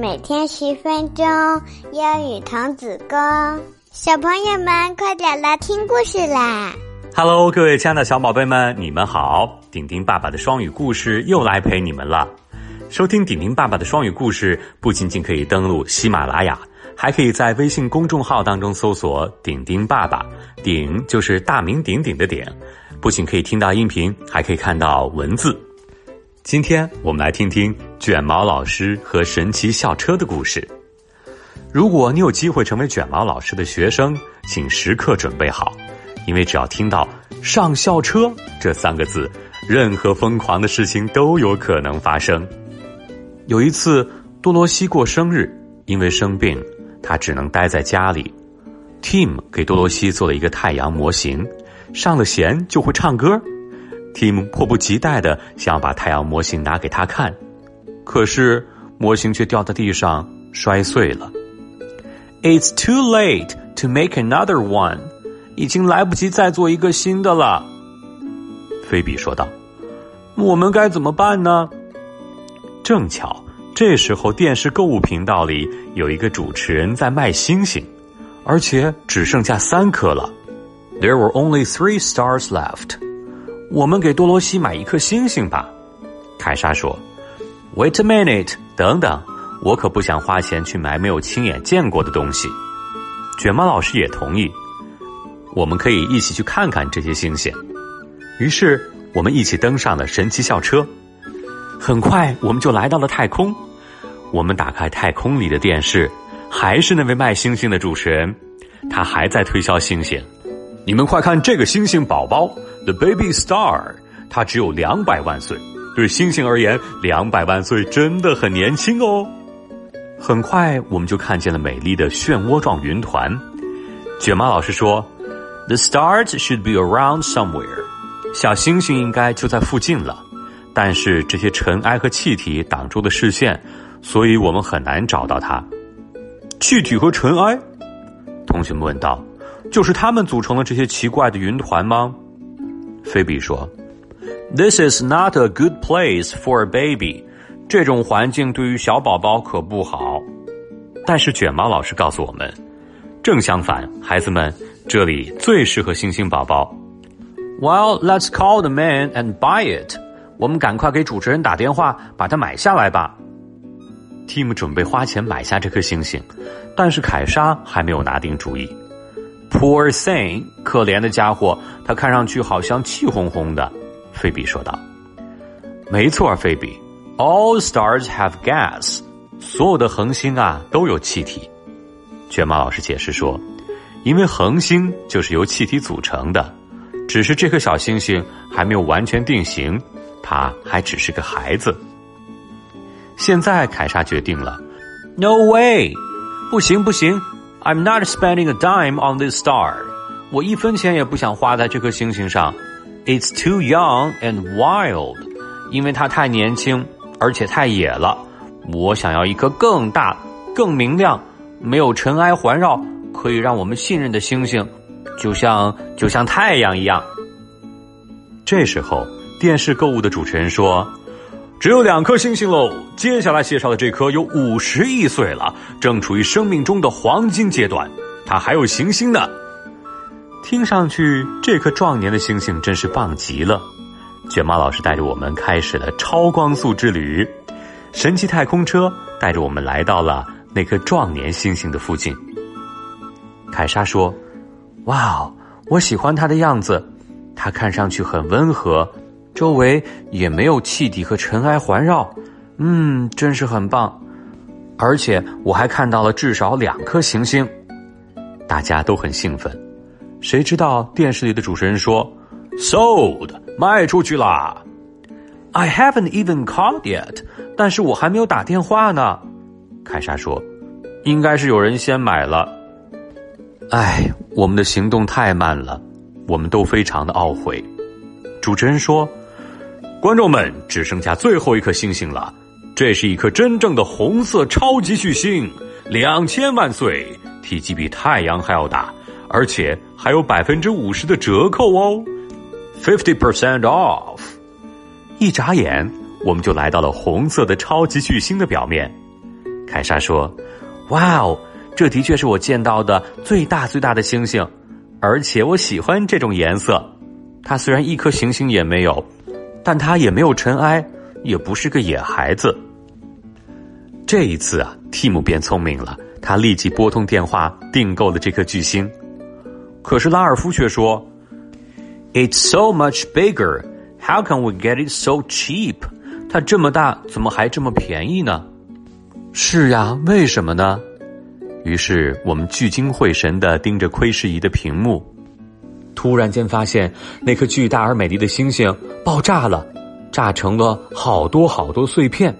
每天十分钟，英语童子功。小朋友们，快点来听故事啦！Hello，各位亲爱的小宝贝们，你们好！顶顶爸爸的双语故事又来陪你们了。收听顶顶爸爸的双语故事，不仅仅可以登录喜马拉雅，还可以在微信公众号当中搜索“顶顶爸爸”，顶就是大名鼎鼎的鼎。不仅可以听到音频，还可以看到文字。今天我们来听听卷毛老师和神奇校车的故事。如果你有机会成为卷毛老师的学生，请时刻准备好，因为只要听到“上校车”这三个字，任何疯狂的事情都有可能发生。有一次，多罗西过生日，因为生病，他只能待在家里。Tim 给多罗西做了一个太阳模型，上了弦就会唱歌。Tim 迫不及待的想把太阳模型拿给他看，可是模型却掉在地上摔碎了。It's too late to make another one，已经来不及再做一个新的了。菲比说道：“我们该怎么办呢？”正巧这时候，电视购物频道里有一个主持人在卖星星，而且只剩下三颗了。There were only three stars left。我们给多罗西买一颗星星吧，凯莎说。Wait a minute，等等，我可不想花钱去买没有亲眼见过的东西。卷毛老师也同意，我们可以一起去看看这些星星。于是，我们一起登上了神奇校车。很快，我们就来到了太空。我们打开太空里的电视，还是那位卖星星的主持人，他还在推销星星。你们快看这个星星宝宝，The Baby Star，它只有两百万岁。对星星而言，两百万岁真的很年轻哦。很快，我们就看见了美丽的漩涡状云团。卷毛老师说：“The stars should be around somewhere。”小星星应该就在附近了。但是这些尘埃和气体挡住了视线，所以我们很难找到它。气体和尘埃，同学们问道：“就是他们组成了这些奇怪的云团吗？”菲比说：“This is not a good place for a baby。这种环境对于小宝宝可不好。”但是卷毛老师告诉我们，正相反，孩子们，这里最适合星星宝宝。Well, let's call the man and buy it. 我们赶快给主持人打电话，把它买下来吧。Tim 准备花钱买下这颗星星，但是凯莎还没有拿定主意。Poor thing，可怜的家伙，他看上去好像气哄哄的。菲比说道：“没错，菲比，All stars have gas，所有的恒星啊都有气体。”卷毛老师解释说：“因为恒星就是由气体组成的，只是这颗小星星还没有完全定型。”它还只是个孩子。现在凯莎决定了，No way，不行不行，I'm not spending a dime on this star，我一分钱也不想花在这颗星星上。It's too young and wild，因为它太年轻而且太野了。我想要一颗更大、更明亮、没有尘埃环绕、可以让我们信任的星星，就像就像太阳一样。这时候。电视购物的主持人说：“只有两颗星星喽。接下来介绍的这颗有五十亿岁了，正处于生命中的黄金阶段。它还有行星呢。听上去，这颗壮年的星星真是棒极了。”卷毛老师带着我们开始了超光速之旅，神奇太空车带着我们来到了那颗壮年星星的附近。凯莎说：“哇哦，我喜欢它的样子，它看上去很温和。”周围也没有气体和尘埃环绕，嗯，真是很棒。而且我还看到了至少两颗行星，大家都很兴奋。谁知道电视里的主持人说：“Sold，卖出去啦。”I haven't even called yet，但是我还没有打电话呢。凯莎说：“应该是有人先买了。”哎，我们的行动太慢了，我们都非常的懊悔。主持人说。观众们，只剩下最后一颗星星了。这是一颗真正的红色超级巨星，两千万岁，体积比太阳还要大，而且还有百分之五十的折扣哦，fifty percent off。一眨眼，我们就来到了红色的超级巨星的表面。凯莎说：“哇哦，这的确是我见到的最大最大的星星，而且我喜欢这种颜色。它虽然一颗行星也没有，但他也没有尘埃，也不是个野孩子。”这一次啊，蒂姆变聪明了，他立即拨通电话订购了这颗巨星。可是拉尔夫却说：“It's so much bigger. How can we get it so cheap？” 它这么大，怎么还这么便宜呢？是呀，为什么呢？于是我们聚精会神的盯着窥视仪的屏幕，突然间发现那颗巨大而美丽的星星爆炸了，炸成了好多好多碎片。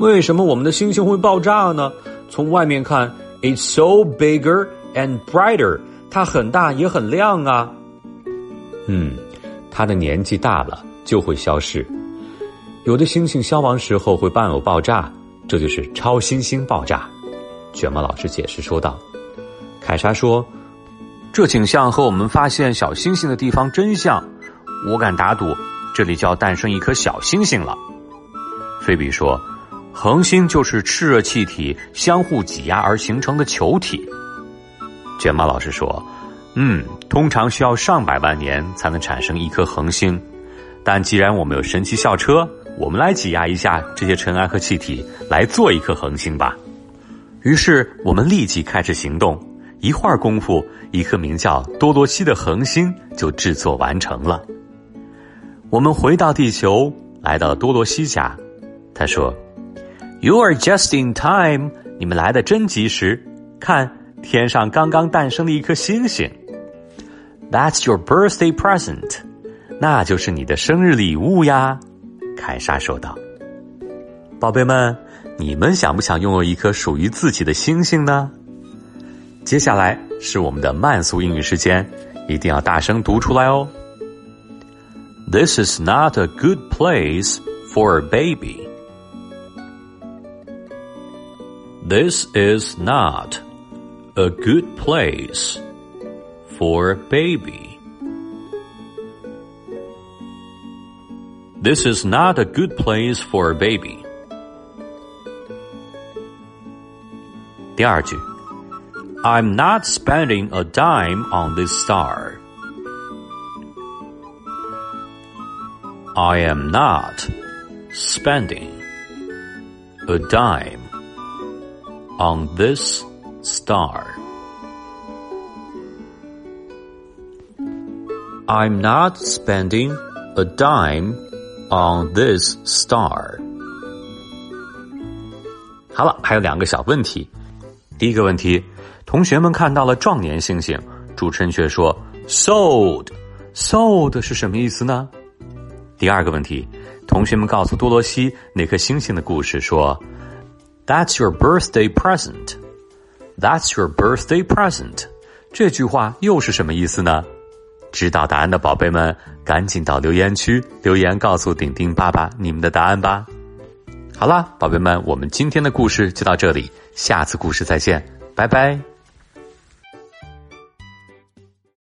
为什么我们的星星会爆炸呢？从外面看，it's so bigger and brighter，它很大也很亮啊。嗯，它的年纪大了就会消失。有的星星消亡时候会伴有爆炸，这就是超新星爆炸。卷毛老师解释说道。凯莎说：“这景象和我们发现小星星的地方真像，我敢打赌，这里就要诞生一颗小星星了。”菲比说。恒星就是炽热气体相互挤压而形成的球体。卷毛老师说：“嗯，通常需要上百万年才能产生一颗恒星，但既然我们有神奇校车，我们来挤压一下这些尘埃和气体，来做一颗恒星吧。”于是我们立即开始行动。一会儿功夫，一颗名叫多罗西的恒星就制作完成了。我们回到地球，来到多罗西家。他说。You are just in time，你们来的真及时。看，天上刚刚诞生了一颗星星。That's your birthday present，那就是你的生日礼物呀。凯莎说道。宝贝们，你们想不想拥有一颗属于自己的星星呢？接下来是我们的慢速英语时间，一定要大声读出来哦。This is not a good place for a baby. This is not a good place for a baby. This is not a good place for a baby. 第二句 I'm not spending a dime on this star. I am not spending a dime on this star. I'm not spending a dime on this star. 好了，还有两个小问题。第一个问题， 同学们看到了壮年星星，主持人却说 “sold”，“sold” 是什么意思呢？第二个问题，同学们告诉多罗西那颗星星的故事，说。That's your birthday present. That's your birthday present. 这句话又是什么意思呢？知道答案的宝贝们，赶紧到留言区留言告诉顶顶爸爸你们的答案吧。好啦，宝贝们，我们今天的故事就到这里，下次故事再见，拜拜。